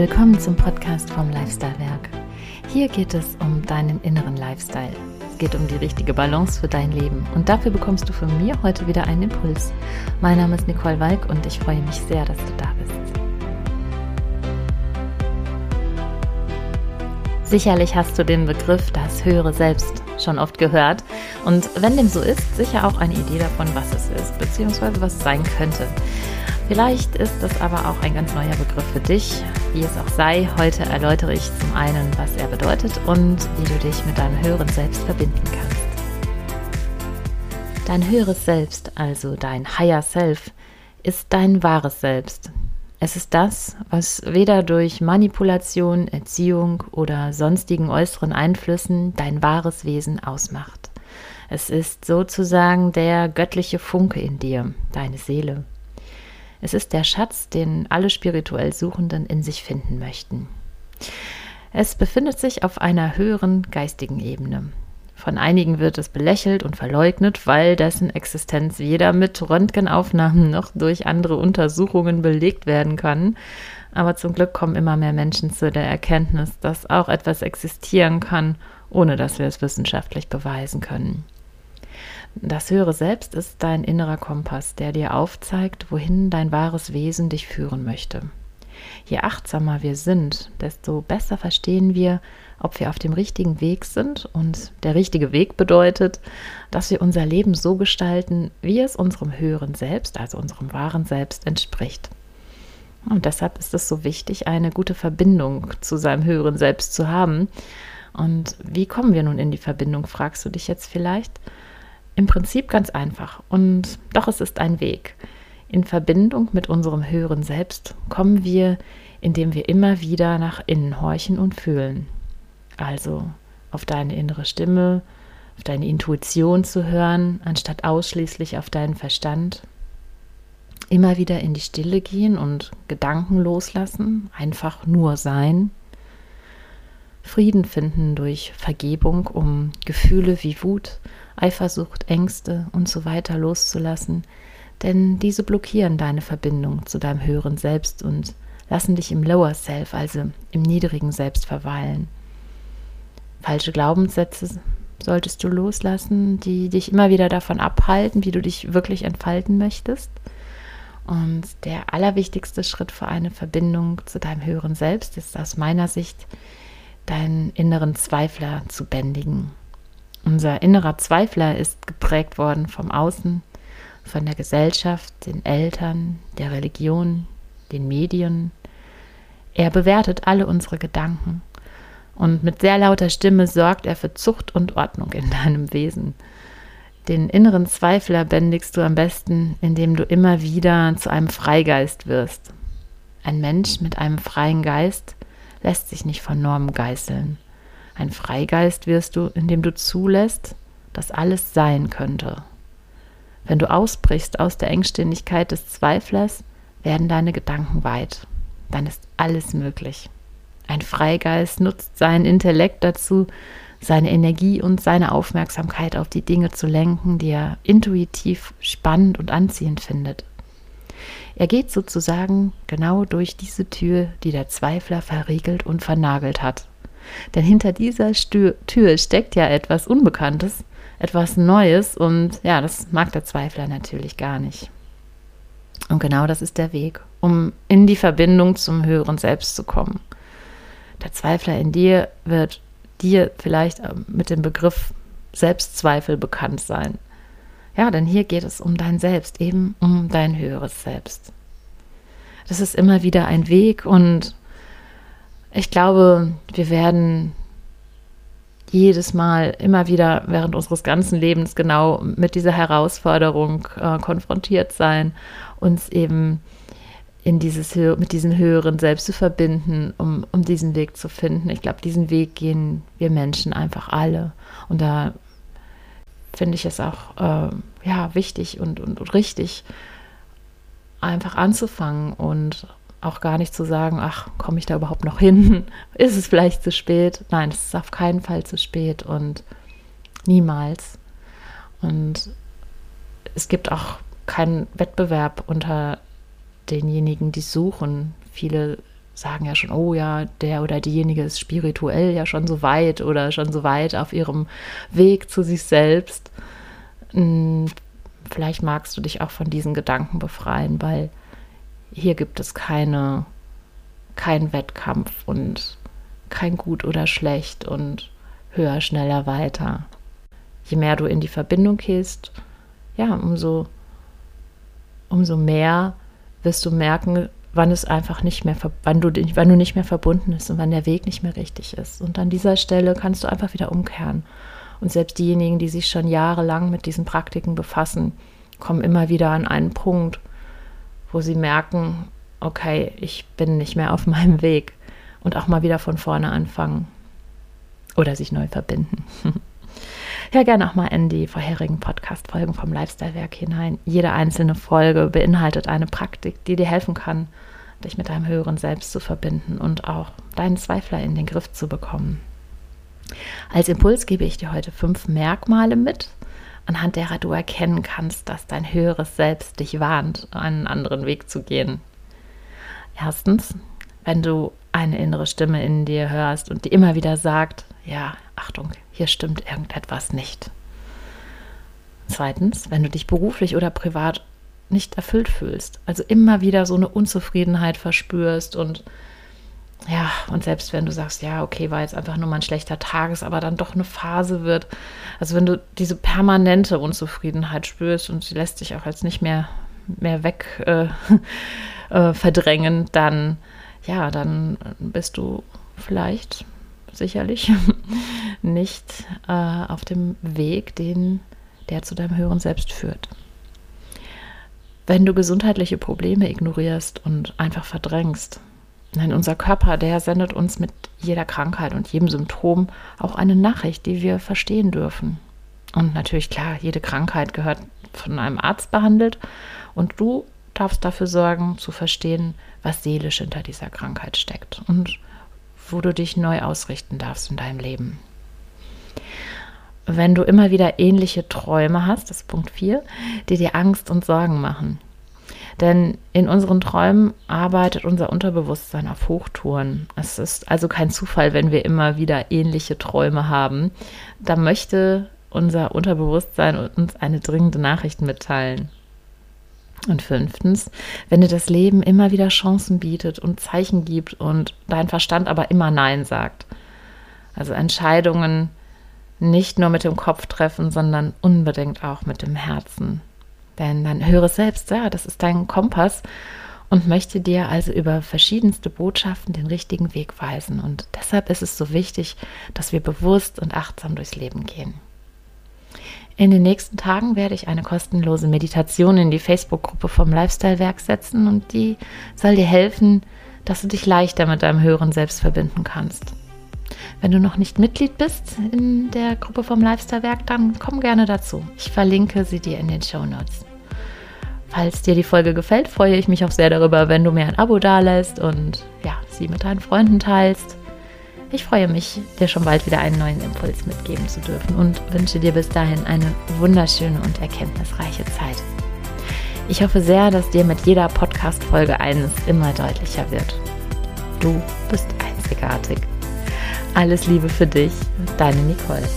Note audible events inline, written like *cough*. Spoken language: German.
willkommen zum Podcast vom Lifestyle Werk. Hier geht es um deinen inneren Lifestyle. Es geht um die richtige Balance für dein Leben und dafür bekommst du von mir heute wieder einen Impuls. Mein Name ist Nicole Walk und ich freue mich sehr, dass du da bist. Sicherlich hast du den Begriff das höhere Selbst schon oft gehört und wenn dem so ist, sicher auch eine Idee davon, was es ist, beziehungsweise was es sein könnte. Vielleicht ist das aber auch ein ganz neuer Begriff für dich. Wie es auch sei, heute erläutere ich zum einen, was er bedeutet und wie du dich mit deinem höheren Selbst verbinden kannst. Dein höheres Selbst, also dein Higher Self, ist dein wahres Selbst. Es ist das, was weder durch Manipulation, Erziehung oder sonstigen äußeren Einflüssen dein wahres Wesen ausmacht. Es ist sozusagen der göttliche Funke in dir, deine Seele. Es ist der Schatz, den alle spirituell Suchenden in sich finden möchten. Es befindet sich auf einer höheren geistigen Ebene. Von einigen wird es belächelt und verleugnet, weil dessen Existenz weder mit Röntgenaufnahmen noch durch andere Untersuchungen belegt werden kann. Aber zum Glück kommen immer mehr Menschen zu der Erkenntnis, dass auch etwas existieren kann, ohne dass wir es wissenschaftlich beweisen können. Das höhere Selbst ist dein innerer Kompass, der dir aufzeigt, wohin dein wahres Wesen dich führen möchte. Je achtsamer wir sind, desto besser verstehen wir, ob wir auf dem richtigen Weg sind. Und der richtige Weg bedeutet, dass wir unser Leben so gestalten, wie es unserem höheren Selbst, also unserem wahren Selbst, entspricht. Und deshalb ist es so wichtig, eine gute Verbindung zu seinem höheren Selbst zu haben. Und wie kommen wir nun in die Verbindung, fragst du dich jetzt vielleicht? Im Prinzip ganz einfach und doch es ist ein Weg. In Verbindung mit unserem höheren Selbst kommen wir, indem wir immer wieder nach innen horchen und fühlen. Also auf deine innere Stimme, auf deine Intuition zu hören, anstatt ausschließlich auf deinen Verstand. Immer wieder in die Stille gehen und Gedanken loslassen, einfach nur sein. Frieden finden durch Vergebung, um Gefühle wie Wut, Eifersucht, Ängste und so weiter loszulassen, denn diese blockieren deine Verbindung zu deinem höheren Selbst und lassen dich im Lower Self, also im niedrigen Selbst verweilen. Falsche Glaubenssätze solltest du loslassen, die dich immer wieder davon abhalten, wie du dich wirklich entfalten möchtest. Und der allerwichtigste Schritt für eine Verbindung zu deinem höheren Selbst ist aus meiner Sicht, deinen inneren Zweifler zu bändigen. Unser innerer Zweifler ist geprägt worden vom Außen, von der Gesellschaft, den Eltern, der Religion, den Medien. Er bewertet alle unsere Gedanken und mit sehr lauter Stimme sorgt er für Zucht und Ordnung in deinem Wesen. Den inneren Zweifler bändigst du am besten, indem du immer wieder zu einem Freigeist wirst. Ein Mensch mit einem freien Geist lässt sich nicht von Normen geißeln. Ein Freigeist wirst du, indem du zulässt, dass alles sein könnte. Wenn du ausbrichst aus der Engständigkeit des Zweiflers, werden deine Gedanken weit. Dann ist alles möglich. Ein Freigeist nutzt seinen Intellekt dazu, seine Energie und seine Aufmerksamkeit auf die Dinge zu lenken, die er intuitiv spannend und anziehend findet. Er geht sozusagen genau durch diese Tür, die der Zweifler verriegelt und vernagelt hat. Denn hinter dieser Stür Tür steckt ja etwas Unbekanntes, etwas Neues und ja, das mag der Zweifler natürlich gar nicht. Und genau das ist der Weg, um in die Verbindung zum höheren Selbst zu kommen. Der Zweifler in dir wird dir vielleicht ähm, mit dem Begriff Selbstzweifel bekannt sein. Ja, denn hier geht es um dein Selbst, eben um dein höheres Selbst. Das ist immer wieder ein Weg und ich glaube, wir werden jedes Mal immer wieder während unseres ganzen Lebens genau mit dieser Herausforderung äh, konfrontiert sein, uns eben in dieses mit diesem höheren Selbst zu verbinden, um, um diesen Weg zu finden. Ich glaube, diesen Weg gehen wir Menschen einfach alle. Und da finde ich es auch äh, ja, wichtig und, und, und richtig, einfach anzufangen und auch gar nicht zu sagen, ach, komme ich da überhaupt noch hin? *laughs* Ist es vielleicht zu spät? Nein, es ist auf keinen Fall zu spät und niemals. Und es gibt auch keinen Wettbewerb unter denjenigen, die suchen. Viele sagen ja schon, oh ja, der oder diejenige ist spirituell ja schon so weit oder schon so weit auf ihrem Weg zu sich selbst. Hm, vielleicht magst du dich auch von diesen Gedanken befreien, weil hier gibt es keine, keinen Wettkampf und kein Gut oder Schlecht und höher, schneller, weiter. Je mehr du in die Verbindung gehst, ja, umso, umso mehr wirst du merken, wann es einfach nicht mehr, wann du, wann du nicht mehr verbunden bist und wann der Weg nicht mehr richtig ist. Und an dieser Stelle kannst du einfach wieder umkehren. Und selbst diejenigen, die sich schon jahrelang mit diesen Praktiken befassen, kommen immer wieder an einen Punkt, wo sie merken, okay, ich bin nicht mehr auf *laughs* meinem Weg und auch mal wieder von vorne anfangen oder sich neu verbinden. *laughs* Hör gerne auch mal in die vorherigen Podcast-Folgen vom Lifestyle-Werk hinein. Jede einzelne Folge beinhaltet eine Praktik, die dir helfen kann, dich mit deinem höheren Selbst zu verbinden und auch deinen Zweifler in den Griff zu bekommen. Als Impuls gebe ich dir heute fünf Merkmale mit, anhand derer du erkennen kannst, dass dein höheres Selbst dich warnt, einen anderen Weg zu gehen. Erstens, wenn du eine innere Stimme in dir hörst und die immer wieder sagt, ja, Achtung, hier stimmt irgendetwas nicht. Zweitens, wenn du dich beruflich oder privat nicht erfüllt fühlst, also immer wieder so eine Unzufriedenheit verspürst und ja, und selbst wenn du sagst, ja, okay, war jetzt einfach nur mal ein schlechter Tag, ist aber dann doch eine Phase wird, also wenn du diese permanente Unzufriedenheit spürst und sie lässt sich auch jetzt nicht mehr, mehr weg äh, *laughs* äh, verdrängen, dann ja, dann bist du vielleicht sicherlich *laughs* nicht äh, auf dem Weg, den der zu deinem höheren Selbst führt. Wenn du gesundheitliche Probleme ignorierst und einfach verdrängst, Nein, unser Körper, der sendet uns mit jeder Krankheit und jedem Symptom auch eine Nachricht, die wir verstehen dürfen. Und natürlich, klar, jede Krankheit gehört von einem Arzt behandelt und du darfst dafür sorgen, zu verstehen, was seelisch hinter dieser Krankheit steckt und wo du dich neu ausrichten darfst in deinem Leben. Wenn du immer wieder ähnliche Träume hast, das ist Punkt 4, die dir Angst und Sorgen machen. Denn in unseren Träumen arbeitet unser Unterbewusstsein auf Hochtouren. Es ist also kein Zufall, wenn wir immer wieder ähnliche Träume haben. Da möchte unser Unterbewusstsein uns eine dringende Nachricht mitteilen. Und fünftens, wenn dir das Leben immer wieder Chancen bietet und Zeichen gibt und dein Verstand aber immer Nein sagt. Also Entscheidungen nicht nur mit dem Kopf treffen, sondern unbedingt auch mit dem Herzen. Denn dein höheres Selbst, ja, das ist dein Kompass und möchte dir also über verschiedenste Botschaften den richtigen Weg weisen. Und deshalb ist es so wichtig, dass wir bewusst und achtsam durchs Leben gehen. In den nächsten Tagen werde ich eine kostenlose Meditation in die Facebook-Gruppe vom Lifestyle-Werk setzen und die soll dir helfen, dass du dich leichter mit deinem höheren Selbst verbinden kannst. Wenn du noch nicht Mitglied bist in der Gruppe vom Lifestyle-Werk, dann komm gerne dazu. Ich verlinke sie dir in den Show Notes. Falls dir die Folge gefällt, freue ich mich auch sehr darüber, wenn du mir ein Abo dalässt und ja, sie mit deinen Freunden teilst. Ich freue mich, dir schon bald wieder einen neuen Impuls mitgeben zu dürfen und wünsche dir bis dahin eine wunderschöne und erkenntnisreiche Zeit. Ich hoffe sehr, dass dir mit jeder Podcast-Folge eines immer deutlicher wird. Du bist einzigartig. Alles Liebe für dich, deine Nicole.